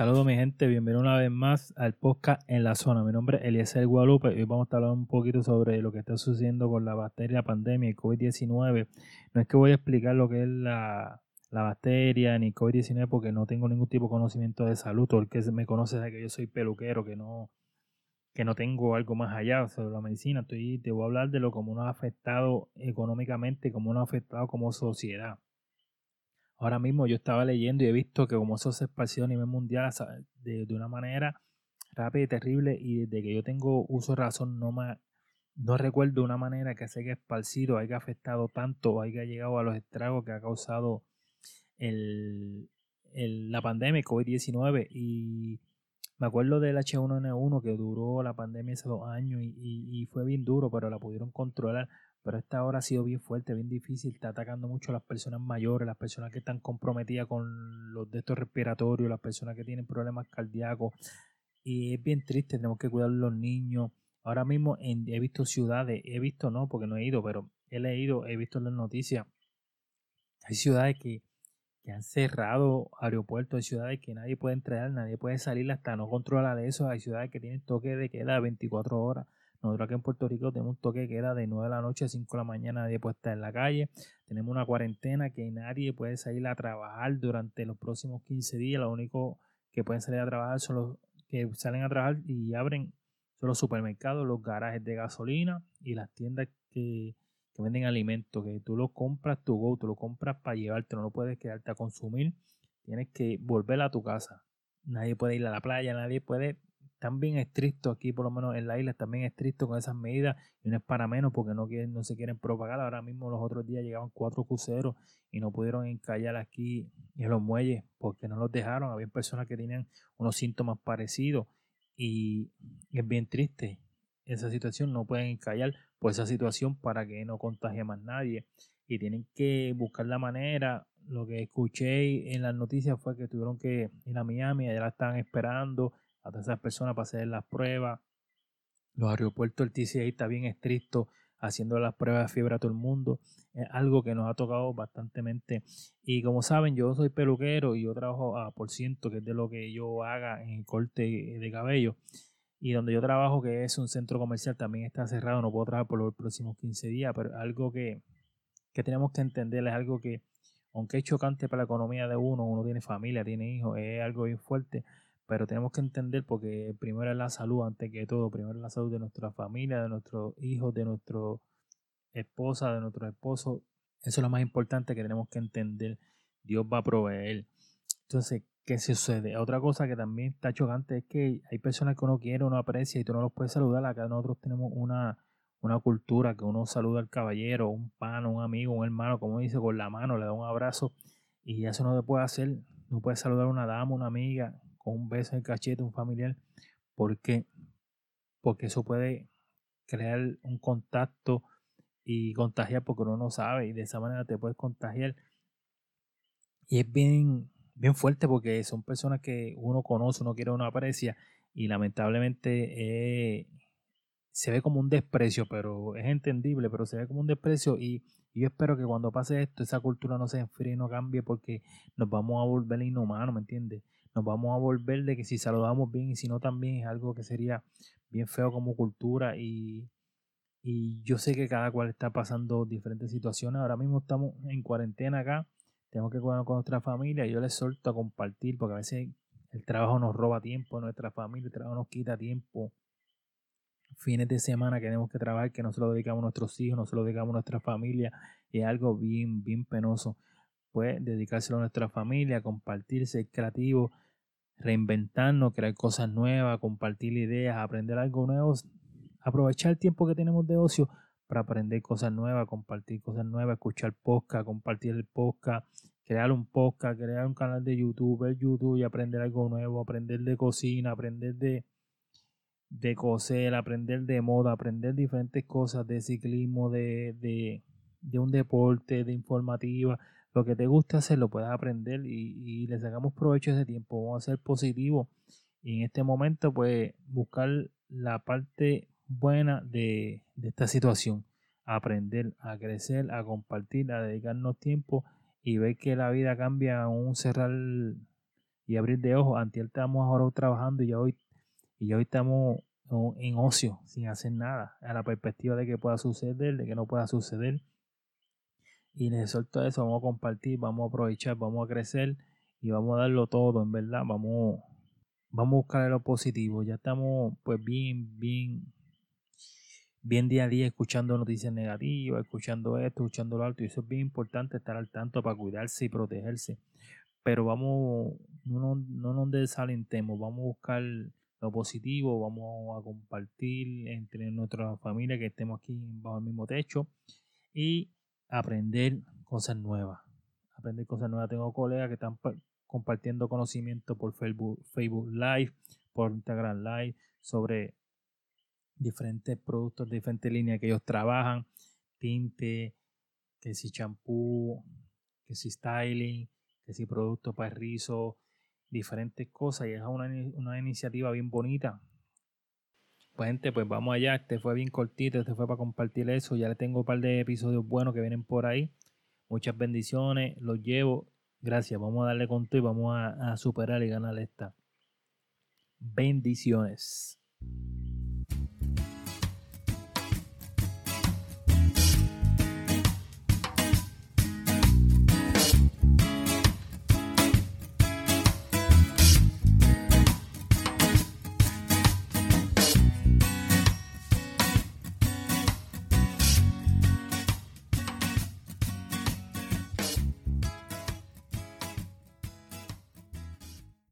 Saludos mi gente, bienvenido una vez más al podcast en la zona. Mi nombre es Eliezer Guadalupe y hoy vamos a hablar un poquito sobre lo que está sucediendo con la bacteria, la pandemia y COVID-19. No es que voy a explicar lo que es la, bacteria ni COVID-19 porque no tengo ningún tipo de conocimiento de salud. Todo el que me conoce sabe que yo soy peluquero, que no, que no tengo algo más allá sobre la medicina. Estoy, te voy a hablar de lo como nos ha afectado económicamente, como nos ha afectado como sociedad. Ahora mismo yo estaba leyendo y he visto que como eso se esparció a nivel mundial de, una manera rápida y terrible y desde que yo tengo uso de razón no me, no recuerdo una manera que se haya esparcido, haya afectado tanto o haya llegado a los estragos que ha causado la pandemia COVID-19 y me acuerdo del H1N1 que duró la pandemia hace dos años y, y, fue bien duro, pero la pudieron controlar. Pero esta hora ha sido bien fuerte, bien difícil. Está atacando mucho a las personas mayores, las personas que están comprometidas con los de estos respiratorios, las personas que tienen problemas cardíacos. Y es bien triste, tenemos que cuidar a los niños. Ahora mismo he visto ciudades, he visto no, porque no he ido, pero he leído, he visto en las noticias. Hay ciudades que, que han cerrado aeropuertos, hay ciudades que nadie puede entrar, nadie puede salir hasta no controlar eso. Hay ciudades que tienen toque de queda 24 horas. Nosotros aquí en Puerto Rico tenemos un toque de queda de 9 de la noche a 5 de la mañana, nadie puede estar en la calle. Tenemos una cuarentena que nadie puede salir a trabajar durante los próximos 15 días. Lo único que pueden salir a trabajar son los que salen a trabajar y abren son los supermercados, los garajes de gasolina y las tiendas que, que venden alimentos, que tú lo compras tu go, tú lo compras para llevarte, no lo puedes quedarte a consumir, tienes que volver a tu casa. Nadie puede ir a la playa, nadie puede están bien estrictos aquí, por lo menos en la isla, están bien estrictos con esas medidas y no es para menos porque no, quieren, no se quieren propagar. Ahora mismo los otros días llegaban cuatro cruceros y no pudieron encallar aquí en los muelles porque no los dejaron. Había personas que tenían unos síntomas parecidos y, es bien triste esa situación. No pueden encallar por esa situación para que no contagie más nadie y tienen que buscar la manera. Lo que escuché en las noticias fue que tuvieron que ir a Miami, allá la estaban esperando a todas esas personas para hacer las pruebas. Los aeropuertos, el TCA está bien estricto haciendo las pruebas de fiebre a todo el mundo. Es algo que nos ha tocado bastantemente. Y como saben, yo soy peluquero y yo trabajo a por ciento, que es de lo que yo haga en el corte de cabello. Y donde yo trabajo, que es un centro comercial, también está cerrado. No puedo trabajar por los próximos 15 días, pero algo que, que tenemos que entender es algo que, aunque es chocante para la economía de uno, uno tiene familia, tiene hijos, es algo bien fuerte pero tenemos que entender porque primero es la salud antes que todo, primero es la salud de nuestra familia, de nuestros hijos, de nuestra esposa, de nuestro esposo. Eso es lo más importante que tenemos que entender. Dios va a proveer. Entonces, ¿qué sucede? Otra cosa que también está chocante es que hay personas que uno quiere, uno aprecia y tú no los puedes saludar. Acá nosotros tenemos una, una cultura que uno saluda al caballero, un pan, un amigo, un hermano, como dice, con la mano, le da un abrazo y eso no se puede hacer. No puedes saludar a una dama, una amiga, con un beso en el cachete, un familiar, porque porque eso puede crear un contacto y contagiar porque uno no sabe y de esa manera te puedes contagiar. Y es bien bien fuerte porque son personas que uno conoce, uno quiere, uno aprecia y lamentablemente eh, se ve como un desprecio, pero es entendible, pero se ve como un desprecio y, y, yo espero que cuando pase esto esa cultura no se enfríe y no cambie porque nos vamos a volver inhumanos, ¿me entiendes? nos vamos a volver de que si saludamos bien y si no también es algo que sería bien feo como cultura y, y yo sé que cada cual está pasando diferentes situaciones. Ahora mismo estamos en cuarentena acá, tenemos que cuidar con nuestra familia. Yo les suelto a compartir porque a veces el trabajo nos roba tiempo, nuestra familia, el trabajo nos quita tiempo. Fines de semana que tenemos que trabajar, que no se lo dedicamos a nuestros hijos, no se lo dedicamos a nuestra familia, es algo bien, bien penoso. Pues dedicárselo a nuestra familia, compartir, ser creativo, reinventarnos, crear cosas nuevas, compartir ideas, aprender algo nuevo, aprovechar el tiempo que tenemos de ocio para aprender cosas nuevas, compartir cosas nuevas, escuchar podcast, compartir el podcast, crear un podcast, crear un canal de YouTube, ver YouTube y aprender algo nuevo, aprender de cocina, aprender de, de coser, aprender de moda, aprender diferentes cosas de ciclismo, de, de, de un deporte, de informativa, lo que te guste hacer lo puedes aprender y, le sacamos provecho a ese tiempo. Vamos a ser positivos y en este momento pues buscar la parte buena de, esta situación. aprender, a crecer, a compartir, a dedicarnos tiempo y ver que la vida cambia un cerrar y abrir de ojos. Antes estamos ahora trabajando y hoy, y hoy estamos en ocio, sin hacer nada, a la perspectiva de que pueda suceder, de que no pueda suceder. Y les suelto eso, vamos a compartir, vamos a aprovechar, vamos a crecer y vamos a darlo todo, en verdad, vamos, vamos a buscar lo positivo. Ya estamos pues bien, bien, bien día a día escuchando noticias negativas, escuchando esto, escuchando lo alto, y eso es bien importante estar al tanto para cuidarse y protegerse. Pero vamos, no, no nos desalentemos, vamos a buscar lo positivo, vamos a compartir entre nuestra familia que estemos aquí bajo el mismo techo y aprender cosas nuevas. Aprender cosas nuevas. Tengo colegas que están compartiendo conocimiento por Facebook, Facebook Live, por Instagram Live, sobre diferentes productos, diferentes líneas que ellos trabajan, tinte, que si champú, que si styling, que si productos para rizo, diferentes cosas y es una, una iniciativa bien bonita. Pues gente, pues vamos allá, este fue bien cortito, este fue para compartir eso, ya le tengo un par de episodios buenos que vienen por ahí. Muchas bendiciones, los llevo. Gracias, vamos a darle con todo y vamos a, a superar y ganar esta. Bendiciones.